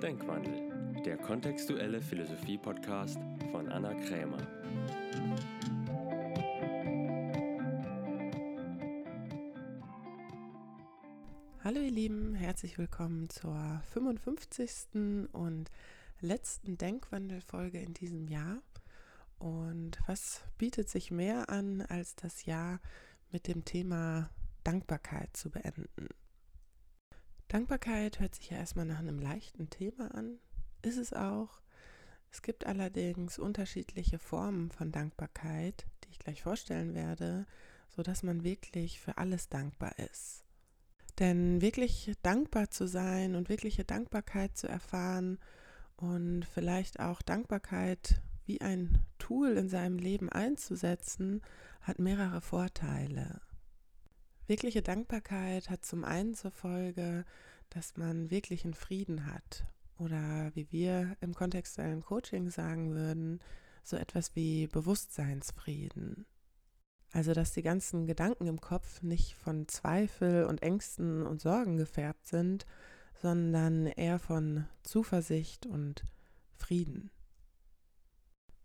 Denkwandel, der kontextuelle Philosophie-Podcast von Anna Krämer. Hallo ihr Lieben, herzlich willkommen zur 55. und letzten Denkwandelfolge in diesem Jahr. Und was bietet sich mehr an, als das Jahr mit dem Thema Dankbarkeit zu beenden? Dankbarkeit hört sich ja erstmal nach einem leichten Thema an, ist es auch. Es gibt allerdings unterschiedliche Formen von Dankbarkeit, die ich gleich vorstellen werde, sodass man wirklich für alles dankbar ist. Denn wirklich dankbar zu sein und wirkliche Dankbarkeit zu erfahren und vielleicht auch Dankbarkeit wie ein Tool in seinem Leben einzusetzen, hat mehrere Vorteile. Wirkliche Dankbarkeit hat zum einen zur Folge, dass man wirklichen Frieden hat oder wie wir im kontextuellen Coaching sagen würden, so etwas wie Bewusstseinsfrieden. Also dass die ganzen Gedanken im Kopf nicht von Zweifel und Ängsten und Sorgen gefärbt sind, sondern eher von Zuversicht und Frieden.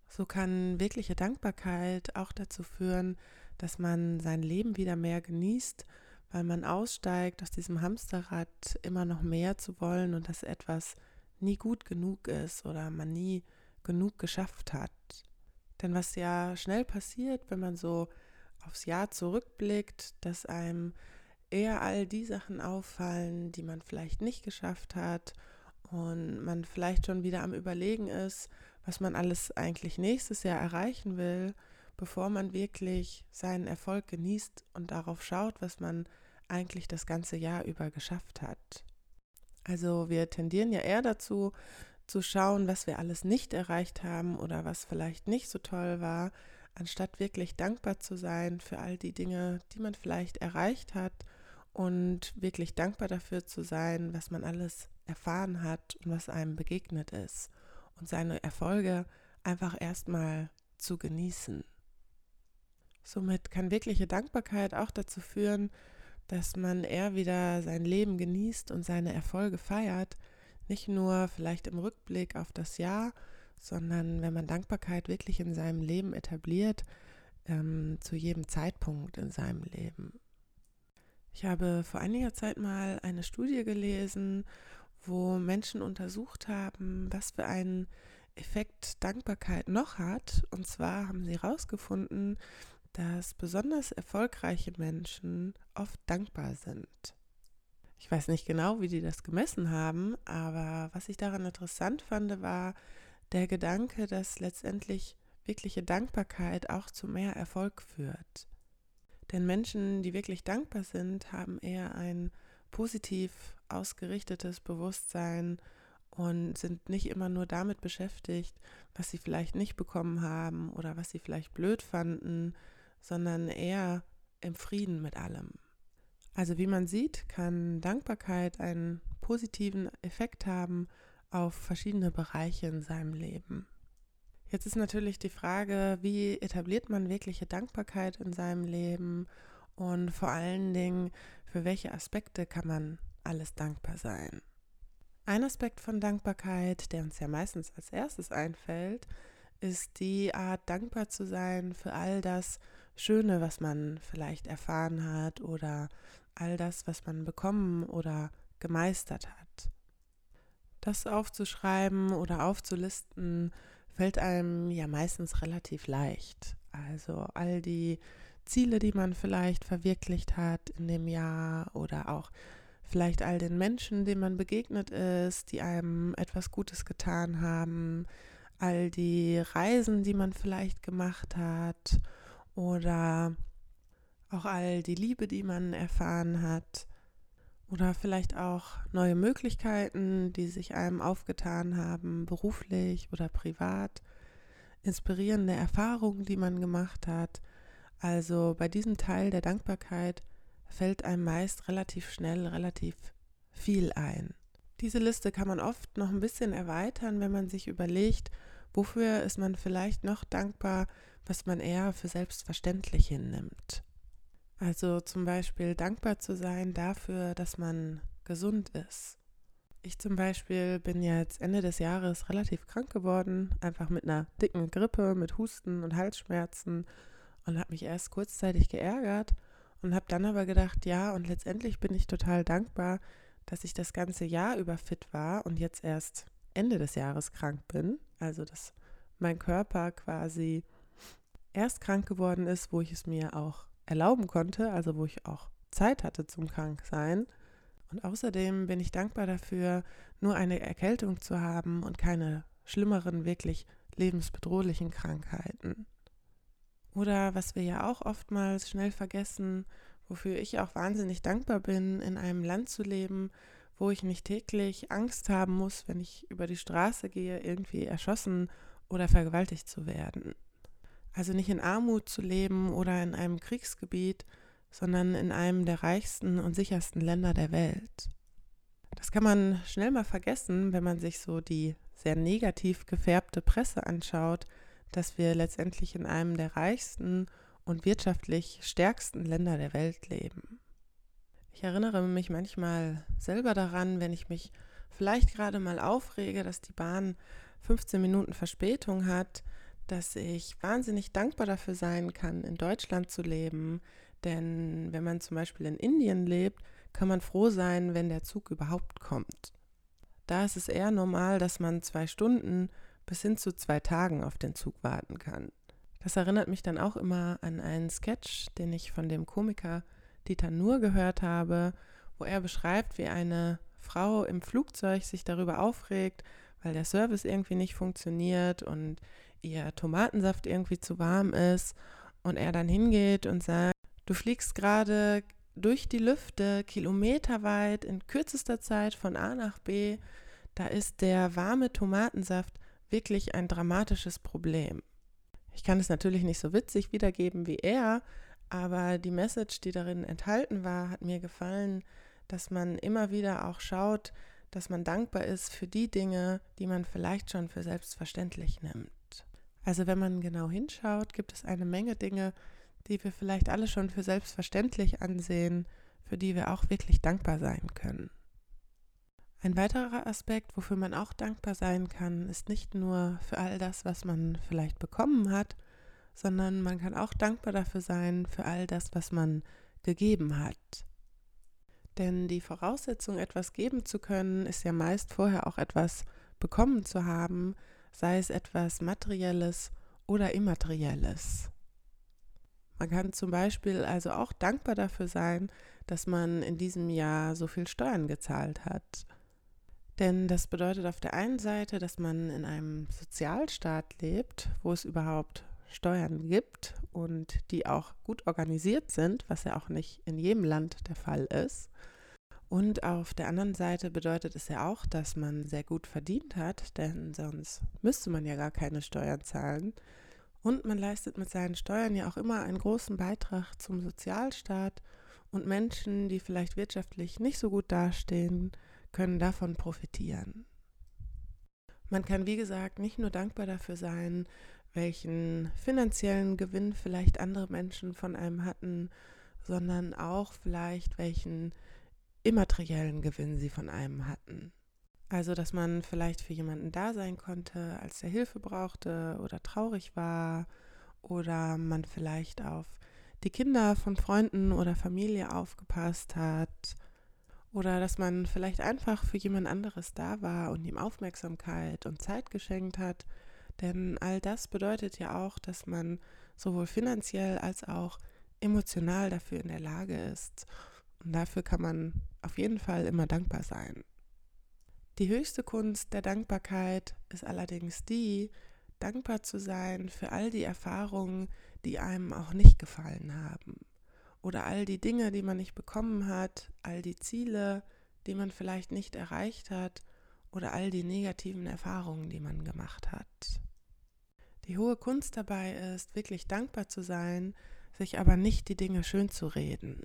So kann wirkliche Dankbarkeit auch dazu führen, dass man sein Leben wieder mehr genießt, weil man aussteigt aus diesem Hamsterrad, immer noch mehr zu wollen und dass etwas nie gut genug ist oder man nie genug geschafft hat. Denn was ja schnell passiert, wenn man so aufs Jahr zurückblickt, dass einem eher all die Sachen auffallen, die man vielleicht nicht geschafft hat und man vielleicht schon wieder am Überlegen ist, was man alles eigentlich nächstes Jahr erreichen will bevor man wirklich seinen Erfolg genießt und darauf schaut, was man eigentlich das ganze Jahr über geschafft hat. Also wir tendieren ja eher dazu, zu schauen, was wir alles nicht erreicht haben oder was vielleicht nicht so toll war, anstatt wirklich dankbar zu sein für all die Dinge, die man vielleicht erreicht hat und wirklich dankbar dafür zu sein, was man alles erfahren hat und was einem begegnet ist und seine Erfolge einfach erstmal zu genießen. Somit kann wirkliche Dankbarkeit auch dazu führen, dass man eher wieder sein Leben genießt und seine Erfolge feiert, nicht nur vielleicht im Rückblick auf das Jahr, sondern wenn man Dankbarkeit wirklich in seinem Leben etabliert, ähm, zu jedem Zeitpunkt in seinem Leben. Ich habe vor einiger Zeit mal eine Studie gelesen, wo Menschen untersucht haben, was für einen Effekt Dankbarkeit noch hat. Und zwar haben sie herausgefunden, dass besonders erfolgreiche Menschen oft dankbar sind. Ich weiß nicht genau, wie die das gemessen haben, aber was ich daran interessant fand, war der Gedanke, dass letztendlich wirkliche Dankbarkeit auch zu mehr Erfolg führt. Denn Menschen, die wirklich dankbar sind, haben eher ein positiv ausgerichtetes Bewusstsein und sind nicht immer nur damit beschäftigt, was sie vielleicht nicht bekommen haben oder was sie vielleicht blöd fanden, sondern eher im Frieden mit allem. Also wie man sieht, kann Dankbarkeit einen positiven Effekt haben auf verschiedene Bereiche in seinem Leben. Jetzt ist natürlich die Frage, wie etabliert man wirkliche Dankbarkeit in seinem Leben und vor allen Dingen, für welche Aspekte kann man alles dankbar sein. Ein Aspekt von Dankbarkeit, der uns ja meistens als erstes einfällt, ist die Art dankbar zu sein für all das, Schöne, was man vielleicht erfahren hat oder all das, was man bekommen oder gemeistert hat. Das aufzuschreiben oder aufzulisten, fällt einem ja meistens relativ leicht. Also all die Ziele, die man vielleicht verwirklicht hat in dem Jahr oder auch vielleicht all den Menschen, denen man begegnet ist, die einem etwas Gutes getan haben, all die Reisen, die man vielleicht gemacht hat oder auch all die Liebe, die man erfahren hat oder vielleicht auch neue Möglichkeiten, die sich einem aufgetan haben, beruflich oder privat, inspirierende Erfahrungen, die man gemacht hat. Also bei diesem Teil der Dankbarkeit fällt einem meist relativ schnell relativ viel ein. Diese Liste kann man oft noch ein bisschen erweitern, wenn man sich überlegt, wofür ist man vielleicht noch dankbar, was man eher für selbstverständlich hinnimmt. Also zum Beispiel dankbar zu sein dafür, dass man gesund ist. Ich zum Beispiel bin jetzt Ende des Jahres relativ krank geworden, einfach mit einer dicken Grippe, mit Husten und Halsschmerzen und habe mich erst kurzzeitig geärgert und habe dann aber gedacht, ja, und letztendlich bin ich total dankbar, dass ich das ganze Jahr über fit war und jetzt erst Ende des Jahres krank bin. Also, dass mein Körper quasi erst krank geworden ist, wo ich es mir auch erlauben konnte, also wo ich auch Zeit hatte zum Kranksein. Und außerdem bin ich dankbar dafür, nur eine Erkältung zu haben und keine schlimmeren, wirklich lebensbedrohlichen Krankheiten. Oder was wir ja auch oftmals schnell vergessen, wofür ich auch wahnsinnig dankbar bin, in einem Land zu leben, wo ich nicht täglich Angst haben muss, wenn ich über die Straße gehe, irgendwie erschossen oder vergewaltigt zu werden. Also nicht in Armut zu leben oder in einem Kriegsgebiet, sondern in einem der reichsten und sichersten Länder der Welt. Das kann man schnell mal vergessen, wenn man sich so die sehr negativ gefärbte Presse anschaut, dass wir letztendlich in einem der reichsten und wirtschaftlich stärksten Länder der Welt leben. Ich erinnere mich manchmal selber daran, wenn ich mich vielleicht gerade mal aufrege, dass die Bahn 15 Minuten Verspätung hat, dass ich wahnsinnig dankbar dafür sein kann, in Deutschland zu leben, denn wenn man zum Beispiel in Indien lebt, kann man froh sein, wenn der Zug überhaupt kommt. Da ist es eher normal, dass man zwei Stunden bis hin zu zwei Tagen auf den Zug warten kann. Das erinnert mich dann auch immer an einen Sketch, den ich von dem Komiker Dieter Nuhr gehört habe, wo er beschreibt, wie eine Frau im Flugzeug sich darüber aufregt, weil der Service irgendwie nicht funktioniert und ihr Tomatensaft irgendwie zu warm ist und er dann hingeht und sagt, Du fliegst gerade durch die Lüfte kilometerweit in kürzester Zeit von A nach B. Da ist der warme Tomatensaft wirklich ein dramatisches Problem. Ich kann es natürlich nicht so witzig wiedergeben wie er, aber die Message, die darin enthalten war, hat mir gefallen, dass man immer wieder auch schaut, dass man dankbar ist für die Dinge, die man vielleicht schon für selbstverständlich nimmt. Also wenn man genau hinschaut, gibt es eine Menge Dinge, die wir vielleicht alle schon für selbstverständlich ansehen, für die wir auch wirklich dankbar sein können. Ein weiterer Aspekt, wofür man auch dankbar sein kann, ist nicht nur für all das, was man vielleicht bekommen hat, sondern man kann auch dankbar dafür sein, für all das, was man gegeben hat. Denn die Voraussetzung, etwas geben zu können, ist ja meist vorher auch etwas bekommen zu haben, sei es etwas Materielles oder Immaterielles. Man kann zum Beispiel also auch dankbar dafür sein, dass man in diesem Jahr so viel Steuern gezahlt hat. Denn das bedeutet auf der einen Seite, dass man in einem Sozialstaat lebt, wo es überhaupt Steuern gibt und die auch gut organisiert sind, was ja auch nicht in jedem Land der Fall ist. Und auf der anderen Seite bedeutet es ja auch, dass man sehr gut verdient hat, denn sonst müsste man ja gar keine Steuern zahlen. Und man leistet mit seinen Steuern ja auch immer einen großen Beitrag zum Sozialstaat und Menschen, die vielleicht wirtschaftlich nicht so gut dastehen, können davon profitieren. Man kann, wie gesagt, nicht nur dankbar dafür sein, welchen finanziellen Gewinn vielleicht andere Menschen von einem hatten, sondern auch vielleicht welchen immateriellen Gewinn sie von einem hatten. Also, dass man vielleicht für jemanden da sein konnte, als er Hilfe brauchte oder traurig war oder man vielleicht auf die Kinder von Freunden oder Familie aufgepasst hat oder dass man vielleicht einfach für jemand anderes da war und ihm Aufmerksamkeit und Zeit geschenkt hat. Denn all das bedeutet ja auch, dass man sowohl finanziell als auch emotional dafür in der Lage ist. Und dafür kann man auf jeden Fall immer dankbar sein. Die höchste Kunst der Dankbarkeit ist allerdings die, dankbar zu sein für all die Erfahrungen, die einem auch nicht gefallen haben. Oder all die Dinge, die man nicht bekommen hat, all die Ziele, die man vielleicht nicht erreicht hat, oder all die negativen Erfahrungen, die man gemacht hat. Die hohe Kunst dabei ist, wirklich dankbar zu sein, sich aber nicht die Dinge schön zu reden.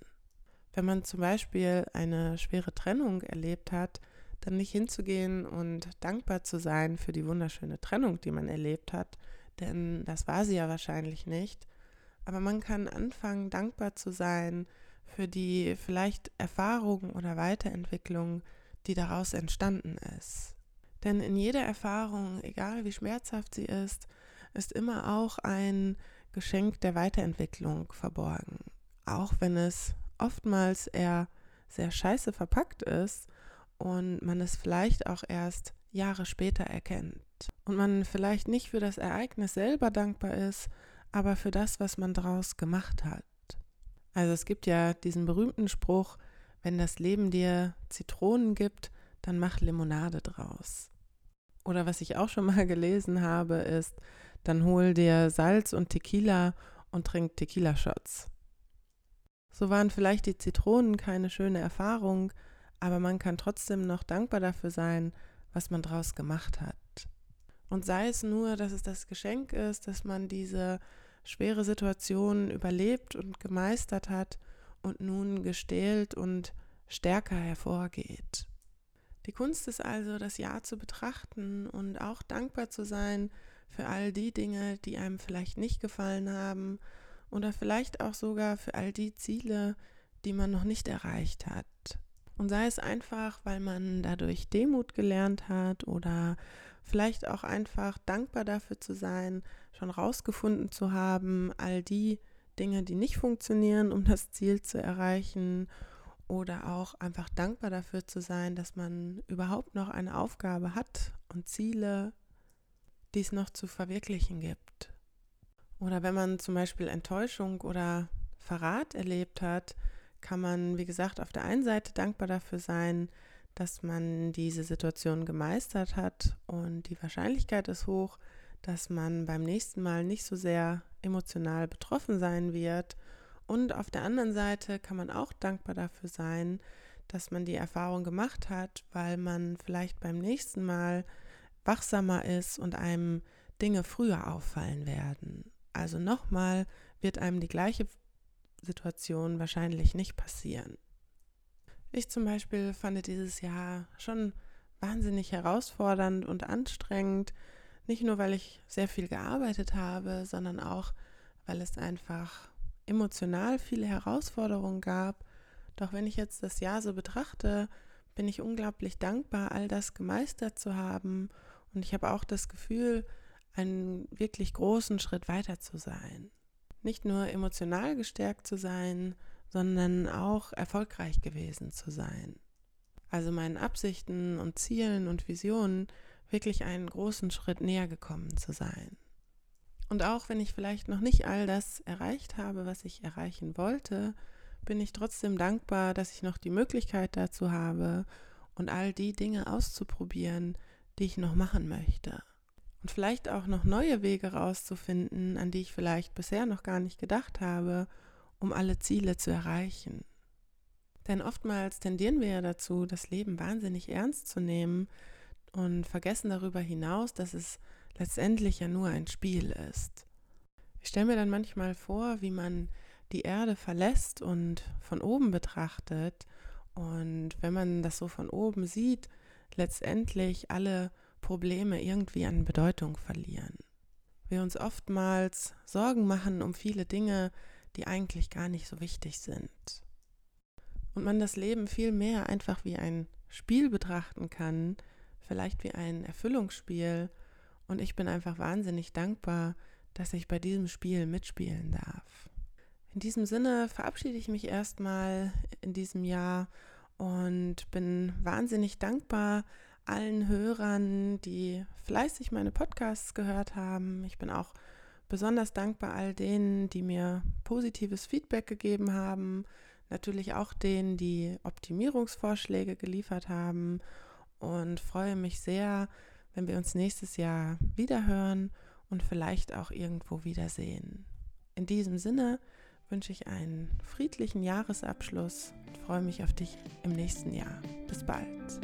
Wenn man zum Beispiel eine schwere Trennung erlebt hat, dann nicht hinzugehen und dankbar zu sein für die wunderschöne Trennung, die man erlebt hat, denn das war sie ja wahrscheinlich nicht. Aber man kann anfangen, dankbar zu sein für die vielleicht Erfahrungen oder Weiterentwicklungen, die daraus entstanden ist. Denn in jeder Erfahrung, egal wie schmerzhaft sie ist, ist immer auch ein Geschenk der Weiterentwicklung verborgen. Auch wenn es oftmals eher sehr scheiße verpackt ist und man es vielleicht auch erst Jahre später erkennt. Und man vielleicht nicht für das Ereignis selber dankbar ist, aber für das, was man daraus gemacht hat. Also es gibt ja diesen berühmten Spruch, wenn das Leben dir Zitronen gibt, dann mach Limonade draus. Oder was ich auch schon mal gelesen habe, ist, dann hol dir Salz und Tequila und trink Tequila-Shots. So waren vielleicht die Zitronen keine schöne Erfahrung, aber man kann trotzdem noch dankbar dafür sein, was man draus gemacht hat. Und sei es nur, dass es das Geschenk ist, dass man diese schwere Situation überlebt und gemeistert hat und nun gestählt und stärker hervorgeht. Die Kunst ist also, das Jahr zu betrachten und auch dankbar zu sein für all die Dinge, die einem vielleicht nicht gefallen haben oder vielleicht auch sogar für all die Ziele, die man noch nicht erreicht hat. Und sei es einfach, weil man dadurch Demut gelernt hat oder vielleicht auch einfach dankbar dafür zu sein, schon rausgefunden zu haben, all die Dinge, die nicht funktionieren, um das Ziel zu erreichen oder auch einfach dankbar dafür zu sein, dass man überhaupt noch eine Aufgabe hat und Ziele, die es noch zu verwirklichen gibt. Oder wenn man zum Beispiel Enttäuschung oder Verrat erlebt hat, kann man, wie gesagt, auf der einen Seite dankbar dafür sein, dass man diese Situation gemeistert hat und die Wahrscheinlichkeit ist hoch, dass man beim nächsten Mal nicht so sehr emotional betroffen sein wird und auf der anderen Seite kann man auch dankbar dafür sein, dass man die Erfahrung gemacht hat, weil man vielleicht beim nächsten Mal wachsamer ist und einem Dinge früher auffallen werden. Also nochmal wird einem die gleiche Situation wahrscheinlich nicht passieren. Ich zum Beispiel fand dieses Jahr schon wahnsinnig herausfordernd und anstrengend, nicht nur weil ich sehr viel gearbeitet habe, sondern auch weil es einfach emotional viele Herausforderungen gab. Doch wenn ich jetzt das Jahr so betrachte, bin ich unglaublich dankbar, all das gemeistert zu haben. Und ich habe auch das Gefühl, einen wirklich großen Schritt weiter zu sein. Nicht nur emotional gestärkt zu sein, sondern auch erfolgreich gewesen zu sein. Also meinen Absichten und Zielen und Visionen wirklich einen großen Schritt näher gekommen zu sein. Und auch wenn ich vielleicht noch nicht all das erreicht habe, was ich erreichen wollte, bin ich trotzdem dankbar, dass ich noch die Möglichkeit dazu habe und all die Dinge auszuprobieren, die ich noch machen möchte. Und vielleicht auch noch neue Wege rauszufinden, an die ich vielleicht bisher noch gar nicht gedacht habe, um alle Ziele zu erreichen. Denn oftmals tendieren wir ja dazu, das Leben wahnsinnig ernst zu nehmen und vergessen darüber hinaus, dass es letztendlich ja nur ein Spiel ist. Ich stelle mir dann manchmal vor, wie man die Erde verlässt und von oben betrachtet und wenn man das so von oben sieht, letztendlich alle Probleme irgendwie an Bedeutung verlieren. Wir uns oftmals Sorgen machen um viele Dinge, die eigentlich gar nicht so wichtig sind. Und man das Leben viel mehr einfach wie ein Spiel betrachten kann, vielleicht wie ein Erfüllungsspiel und ich bin einfach wahnsinnig dankbar, dass ich bei diesem Spiel mitspielen darf. In diesem Sinne verabschiede ich mich erstmal in diesem Jahr und bin wahnsinnig dankbar allen Hörern, die fleißig meine Podcasts gehört haben. Ich bin auch besonders dankbar all denen, die mir positives Feedback gegeben haben, natürlich auch denen, die Optimierungsvorschläge geliefert haben und freue mich sehr, wenn wir uns nächstes Jahr wiederhören und vielleicht auch irgendwo wiedersehen. In diesem Sinne wünsche ich einen friedlichen Jahresabschluss und freue mich auf dich im nächsten Jahr. Bis bald.